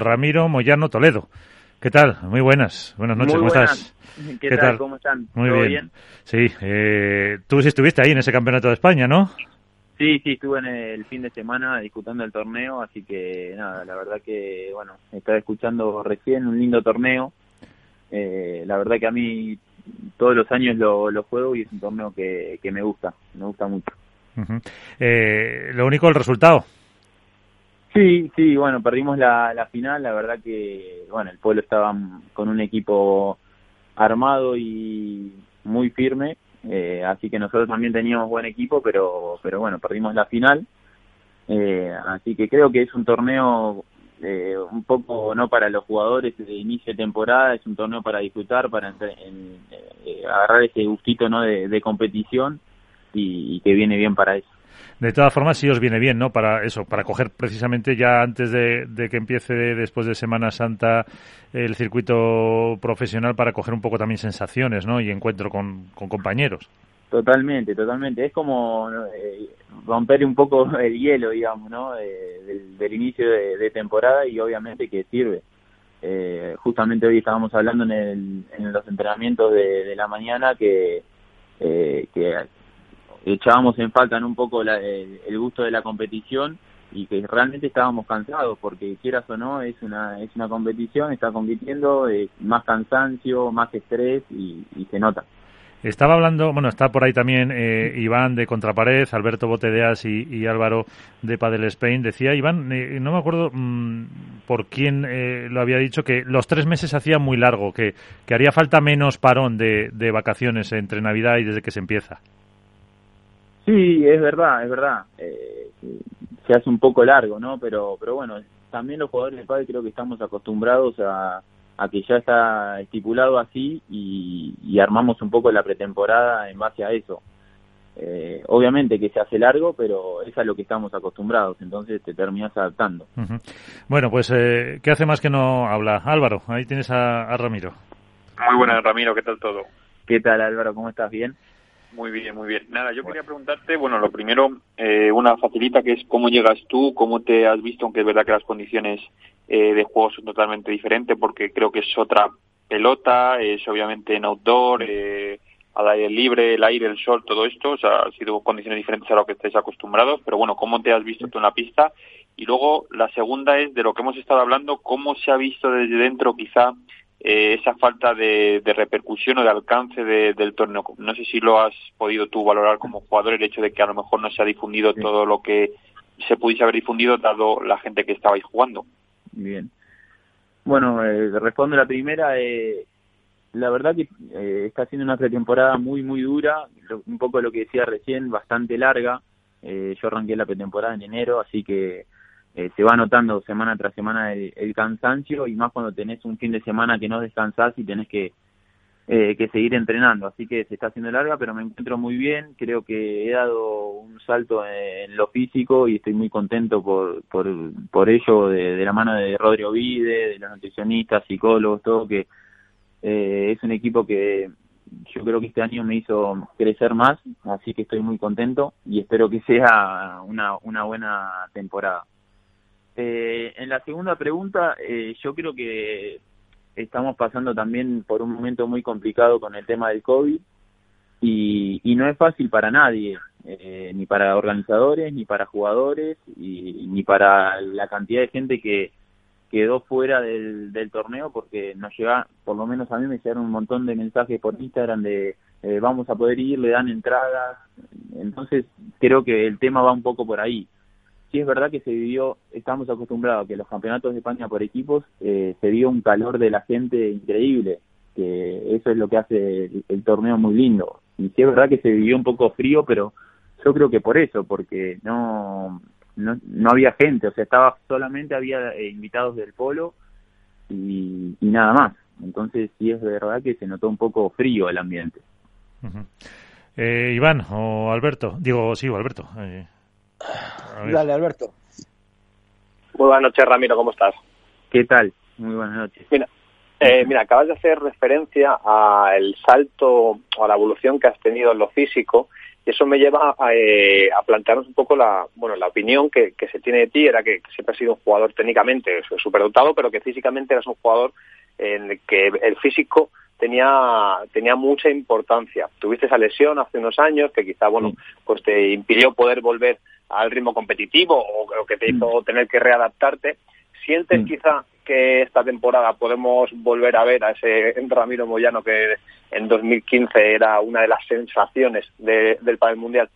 Ramiro Moyano Toledo. ¿Qué tal? Muy buenas. Buenas noches, Muy ¿cómo buenas. estás? ¿Qué, ¿Qué tal? ¿Cómo están? Muy ¿Todo bien. Sí, eh, tú sí estuviste ahí en ese campeonato de España, ¿no? Sí, sí, estuve en el fin de semana disputando el torneo, así que nada, la verdad que, bueno, estaba escuchando recién un lindo torneo. Eh, la verdad que a mí todos los años lo, lo juego y es un torneo que, que me gusta, me gusta mucho. Eh, lo único, el resultado. Sí, sí, bueno, perdimos la, la final, la verdad que, bueno, el pueblo estaba con un equipo armado y muy firme, eh, así que nosotros también teníamos buen equipo, pero, pero bueno, perdimos la final, eh, así que creo que es un torneo eh, un poco no para los jugadores de inicio de temporada, es un torneo para disfrutar, para eh, agarrar ese gustito no de, de competición y, y que viene bien para eso. De todas formas, sí os viene bien, ¿no? Para eso, para coger precisamente ya antes de, que empiece después de Semana Santa el circuito profesional para coger un poco también sensaciones, ¿no? Y encuentro con, compañeros. Totalmente, totalmente. Es como eh, romper un poco el hielo, digamos, ¿no? Eh, del, inicio de, temporada y obviamente que sirve. Eh, justamente hoy estábamos hablando en, el, en los entrenamientos de, de la mañana que, eh, que echábamos en falta un poco la- el, gusto de la competición y que realmente estábamos cansados porque quieras o no es una es una competición está compitiendo eh, más cansancio más estrés y, se nota Estaba hablando, bueno, está por ahí también eh, Iván de Contrapared, Alberto Botedeas y, y Álvaro de Padel Spain. Decía Iván, eh, no me acuerdo mm, por quién eh, lo había dicho, que los tres meses hacía muy largo, que, que haría falta menos parón de, de vacaciones entre Navidad y desde que se empieza. Sí, es verdad, es verdad. Eh, se hace un poco largo, ¿no? Pero, pero bueno, también los jugadores de pádel creo que estamos acostumbrados a, a que ya está estipulado así y, y armamos un poco la pretemporada en base a eso. Eh, obviamente que se hace largo, pero es a lo que estamos acostumbrados, entonces te terminas adaptando. Bueno, pues, eh, ¿qué hace más que no habla? Álvaro, ahí tienes a, a Ramiro. Muy buenas, Ramiro, ¿qué tal todo? ¿Qué tal Álvaro? ¿Cómo estás? ¿Bien? Muy bien, muy bien. Nada, yo quería preguntarte, bueno, lo primero, eh, una facilita que es cómo llegas tú, cómo te has visto, aunque es verdad que las condiciones eh, de juego son totalmente diferentes, porque creo que es otra pelota, es obviamente en outdoor, eh, al aire libre, el aire, el sol, todo esto, o sea, han sido condiciones diferentes a lo que estáis acostumbrados, pero bueno, ¿cómo te has visto tú en la pista? Y luego, la segunda es de lo que hemos estado hablando, cómo se ha visto desde dentro quizá eh, esa falta de, de repercusión o de alcance de- del torneo. No sé si lo has podido tú valorar como jugador, el hecho de que a lo mejor no se ha difundido Sí. todo lo que se pudiese haber difundido dado la gente que estabais jugando. Bien. Bueno, eh, respondo la primera. Eh, la verdad que eh, está siendo una pretemporada muy, muy dura. Un poco lo que decía recién, bastante larga. Eh, yo arranqué la pretemporada en enero, así que eh, se va notando semana tras semana el, cansancio y más cuando tenés un fin de semana que no descansás y tenés que, eh, que seguir entrenando. Así que se está haciendo larga, pero me encuentro muy bien. Creo que he dado un salto en, lo físico y estoy muy contento por, por, por ello, de, de la mano de Rodrigo Vide, de los nutricionistas, psicólogos, todo, que eh, es un equipo que yo creo que este año me hizo crecer más, así que estoy muy contento y espero que sea una, una buena temporada. Eh, en la segunda pregunta, eh, yo creo que estamos pasando también por un momento muy complicado con el tema del COVID y, no es fácil para nadie, eh, ni para organizadores, ni para jugadores, y, ni para la cantidad de gente que quedó fuera del, del torneo porque nos llega, por lo menos a mí me llegaron un montón de mensajes por Instagram de eh, vamos a poder ir, le dan entradas, entonces creo que el tema va un poco por ahí sí es verdad que se vivió, estamos acostumbrados a que los campeonatos de España por equipos eh, se vio un calor de la gente increíble, que eso es lo que hace el, el torneo muy lindo. Y sí es verdad que se vivió un poco frío, pero yo creo que por eso, porque no no, no había gente, o sea, estaba solamente había eh, invitados del polo y, y nada más. Entonces sí es verdad que se notó un poco frío el ambiente. Eh, Iván o Alberto, digo, sí, o Alberto. Dale, Alberto. Muy buenas noches, Ramiro, ¿cómo estás? ¿Qué tal? Muy buenas noches. Mira, eh, mira, acabas de hacer referencia al salto o a la evolución que has tenido en lo físico Y eso me lleva a, eh, a plantearnos un poco la, bueno, la opinión que, que, se tiene de ti, era que, siempre has sido un jugador técnicamente superdotado, pero que físicamente eras un jugador en el que el físico tenía, tenía mucha importancia. Tuviste esa lesión hace unos años que quizá, bueno, pues te impidió poder volver al ritmo competitivo o, que te hizo tener que readaptarte. ¿Sientes quizá que esta temporada podemos volver a ver a ese Ramiro Moyano que en 2015 era una de las sensaciones del Padel Mundial?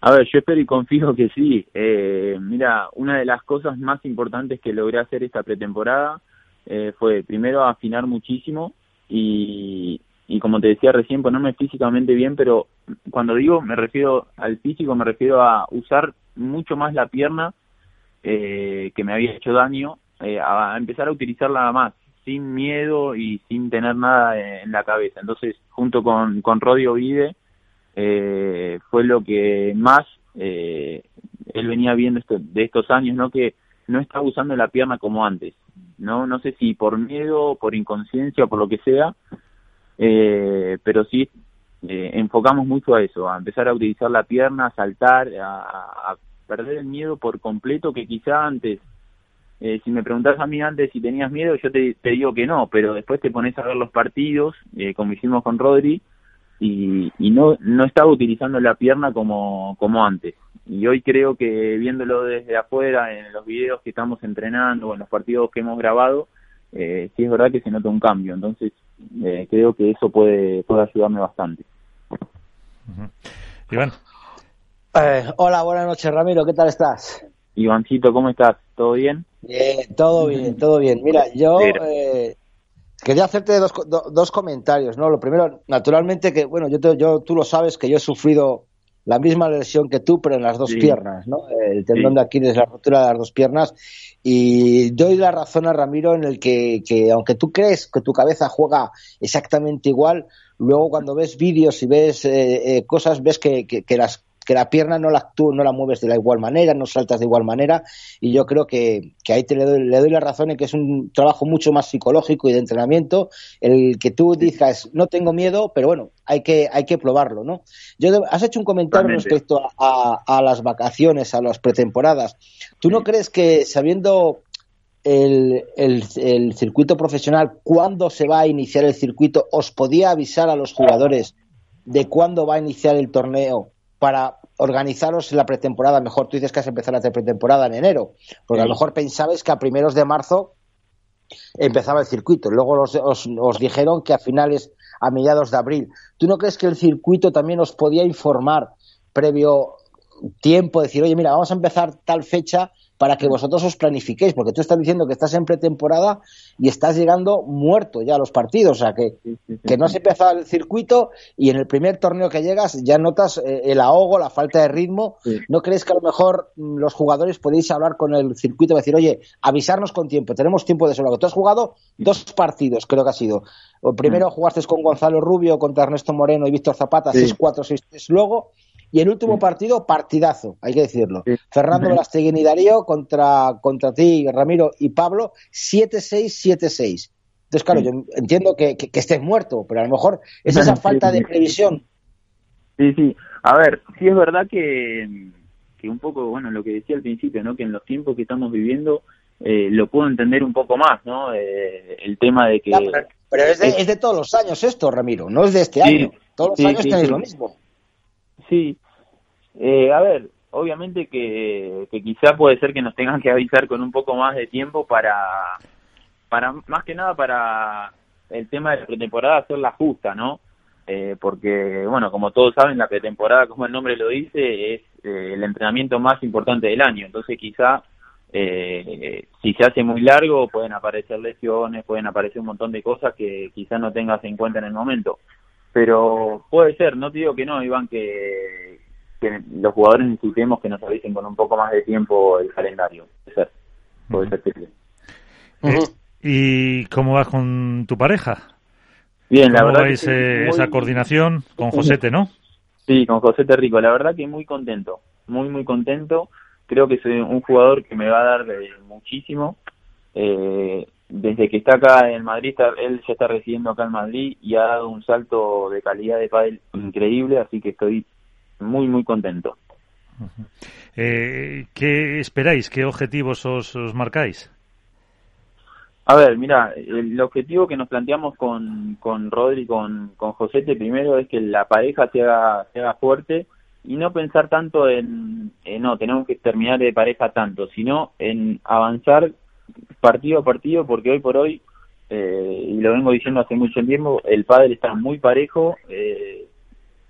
A ver, yo espero y confío que sí. Eh, mira, una de las cosas más importantes que logré hacer esta pretemporada eh, fue primero afinar muchísimo y, y como te decía recién, ponerme físicamente bien, pero cuando digo me refiero al físico, me refiero a usar mucho más la pierna eh, que me había hecho daño, eh, a empezar a utilizarla más, sin miedo y sin tener nada en la cabeza. Entonces, junto con, con Rodio Vide, eh, fue lo que más eh, él venía viendo de estos años, ¿no? Que no estaba usando la pierna como antes, ¿no? No sé si por miedo, por inconsciencia o por lo que sea, eh, pero sí eh, enfocamos mucho a eso, a empezar a utilizar la pierna, a saltar, a, perder el miedo por completo que quizá antes, eh, si me preguntas a mí antes si tenías miedo, yo te, digo que no, pero después te pones a ver los partidos, eh, como hicimos con Rodri, y, y no, no estaba utilizando la pierna como, como antes. Y hoy creo que viéndolo desde afuera, en los videos que estamos entrenando o en los partidos que hemos grabado, eh, sí es verdad que se nota un cambio. Entonces, eh, creo que eso puede, puede ayudarme bastante. Iván. Eh, hola, buenas noches, Ramiro. ¿Qué tal estás? Ivancito, ¿cómo estás? ¿Todo bien? Bien, todo bien, todo bien. Mira, yo eh, quería hacerte dos, dos comentarios, ¿no? Lo primero, naturalmente, que, bueno, yo, yo tú lo sabes que yo he sufrido la misma lesión que tú, pero en las dos piernas, ¿no? El tendón de Aquiles, la rotura de las dos piernas. Y doy la razón a Ramiro en el que, que aunque tú crees que tu cabeza juega exactamente igual, luego cuando ves vídeos y ves eh, eh, cosas, ves que, que, que, las que la pierna no la, tú no la mueves de la igual manera, no saltas de igual manera, y yo creo que, que ahí te le doy, le doy la razón en que es un trabajo mucho más psicológico y de entrenamiento, el que tú digas, no tengo miedo, pero bueno, hay que, hay que probarlo, ¿no? Yo, has hecho un comentario respecto a, a, las vacaciones, a las pretemporadas. ¿Tú no crees que sabiendo el, el, el, circuito profesional, cuándo se va a iniciar el circuito, os podía avisar a los jugadores de cuándo va a iniciar el torneo para organizaros la pretemporada. Mejor tú dices que has empezado la pretemporada en enero, porque a lo mejor pensabais que a primeros de marzo empezaba el circuito. Luego os, os, os, dijeron que a finales, a mediados de abril. ¿Tú no crees que el circuito también os podía informar previo tiempo, decir, oye, mira, vamos a empezar tal fecha para que vosotros os planifiquéis, porque tú estás diciendo que estás en pretemporada y estás llegando muerto ya a los partidos, o sea, que, que no has empezado el circuito y en el primer torneo que llegas ya notas eh, el ahogo, la falta de ritmo. ¿No crees que a lo mejor mm, los jugadores podéis hablar con el circuito y decir, oye, avisarnos con tiempo, tenemos tiempo de sobra? Tú has jugado dos partidos, creo que ha sido. Primero jugaste con Gonzalo Rubio, contra Ernesto Moreno y Víctor Zapata, 6-4, 6-3 luego y el último partido, partidazo, hay que decirlo. Fernando Velastegui y Darío contra, contra ti, Ramiro y Pablo, 7-6, 7-6. Entonces, claro, yo entiendo que, que, estés muerto, pero a lo mejor es esa falta de previsión. Sí, sí. A ver, sí es verdad que, que un poco, bueno, lo que decía al principio, ¿no? Que en los tiempos que estamos viviendo eh, lo puedo entender un poco más, ¿no? Eh, el tema de que... pero, es, de, es, de, todos los años esto, Ramiro, no es de este sí, año. Todos los sí, años sí, tenéis lo mismo. Sí, eh, a ver, obviamente que, que quizá puede ser que nos tengan que avisar con un poco más de tiempo para, para más que nada para el tema de la pretemporada hacerla justa, ¿no? Eh, porque, bueno, como todos saben, la pretemporada, como el nombre lo dice, es eh, el entrenamiento más importante del año. Entonces, quizá eh, si se hace muy largo, pueden aparecer lesiones, pueden aparecer un montón de cosas que quizá no tengas en cuenta en el momento. Pero puede ser, no te digo que no, Iván, que, que los jugadores necesitemos que nos avisen con un poco más de tiempo el calendario. Puede ser, puede ser ¿Y cómo vas con tu pareja? Bien, la verdad. Vais, eh, esa coordinación con Josete, no? Sí, con Josete Rico. La verdad que muy contento, muy, muy contento. Creo que soy un jugador que me va a dar de muchísimo. Eh, desde que está acá en Madrid, está, él ya está residiendo acá en Madrid y ha dado un salto de calidad de pádel increíble, así que estoy muy, muy contento. Eh, ¿Qué esperáis? ¿Qué objetivos os, marcáis? A ver, mira, el objetivo que nos planteamos con, con Rodri y con, con Josete primero es que la pareja se haga, se haga fuerte y no pensar tanto en, no, tenemos que terminar de pareja tanto, sino en avanzar partido a partido, porque hoy por hoy, eh, y lo vengo diciendo hace mucho tiempo, el padre está muy parejo, eh,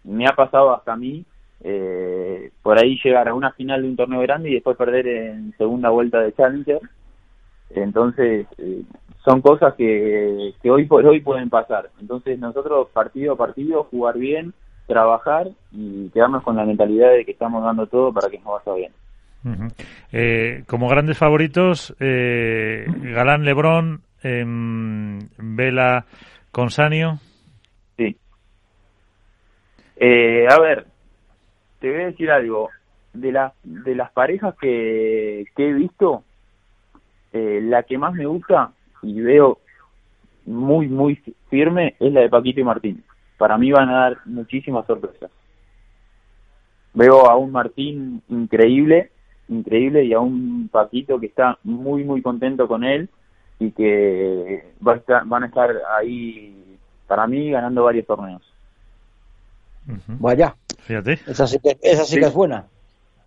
me ha pasado hasta a mí, eh, por ahí llegar a una final de un torneo grande y después perder en segunda vuelta de Challenger. Entonces, eh, son cosas que, que hoy por hoy pueden pasar. Entonces, nosotros partido a partido, jugar bien, trabajar y quedarnos con la mentalidad de que estamos dando todo para que nos vaya bien. eh, como grandes favoritos, eh, Galán Lebrón, eh, Vela Consanio. Sí. Eh, a ver, te voy a decir algo. De, la, de las parejas que, que he visto, eh, la que más me gusta y veo muy, muy firme es la de Paquito y Martín. Para mí van a dar muchísimas sorpresas. Veo a un Martín increíble, increíble, y a un Paquito que está muy, muy contento con él y que va a estar, van a estar ahí, para mí, ganando varios torneos. Vaya. Fíjate. Esa sí que, esa sí, que es buena.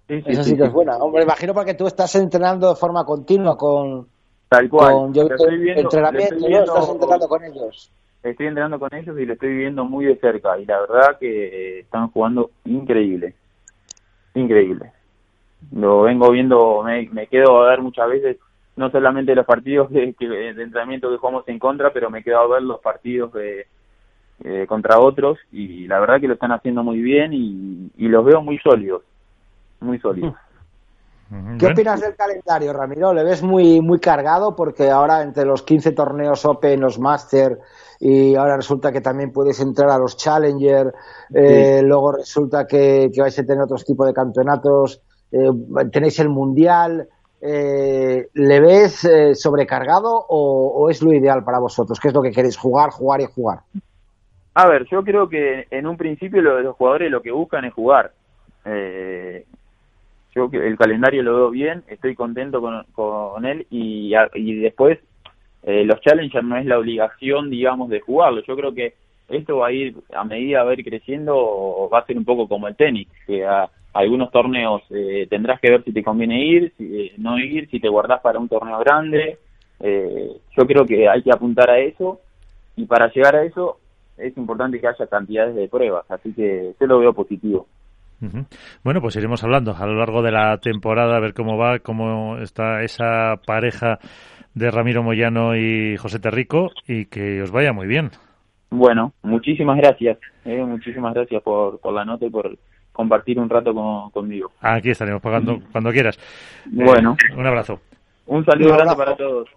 Sí, esa sí, que es buena. Hombre, imagino porque tú estás entrenando de forma continua con. Tal cual. Con, yo, estoy viendo, entrenamiento, viendo, estás entrenando con ellos. Estoy entrenando con ellos y lo estoy viendo muy de cerca. Y la verdad que están jugando increíble. Increíble. Lo vengo viendo, me, me quedo a ver muchas veces, no solamente los partidos de, de entrenamiento que jugamos en contra, pero me quedo a ver los partidos de eh, contra otros y la verdad que lo están haciendo muy bien y, los veo muy sólidos, muy sólidos. ¿Qué opinas del calendario, Ramiro? ¿Le ves muy muy cargado? Porque ahora entre los 15 torneos Open, los Master y ahora resulta que también puedes entrar a los Challenger, eh, luego resulta que, vais a tener otros tipos de campeonatos, eh, tenéis el Mundial. ¿Le ves sobrecargado o, o, es lo ideal para vosotros? ¿Qué es lo que queréis? Jugar, jugar y jugar. A ver, yo creo que en un principio lo, los jugadores lo que buscan es jugar. Eh, yo el calendario lo veo bien, estoy contento con, con él y, y después eh, los challengers no es la obligación, digamos, de jugarlo. Yo creo que esto va a ir, a medida de ir creciendo, va a ser un poco como el tenis, que a, algunos torneos eh, tendrás que ver si te conviene ir, si eh, no ir, si te guardás para un torneo grande. Eh, yo creo que hay que apuntar a eso y para llegar a eso es importante que haya cantidades de pruebas, así que yo lo veo positivo. Bueno, pues iremos hablando a lo largo de la temporada, a ver cómo va, cómo está esa pareja de Ramiro Moyano y José Terrico y que os vaya muy bien. Bueno, muchísimas gracias, eh, muchísimas gracias por, por la nota y por compartir un rato conmigo. Aquí estaremos pagando cuando quieras. Bueno. Eh, un abrazo. Un saludo grande para todos.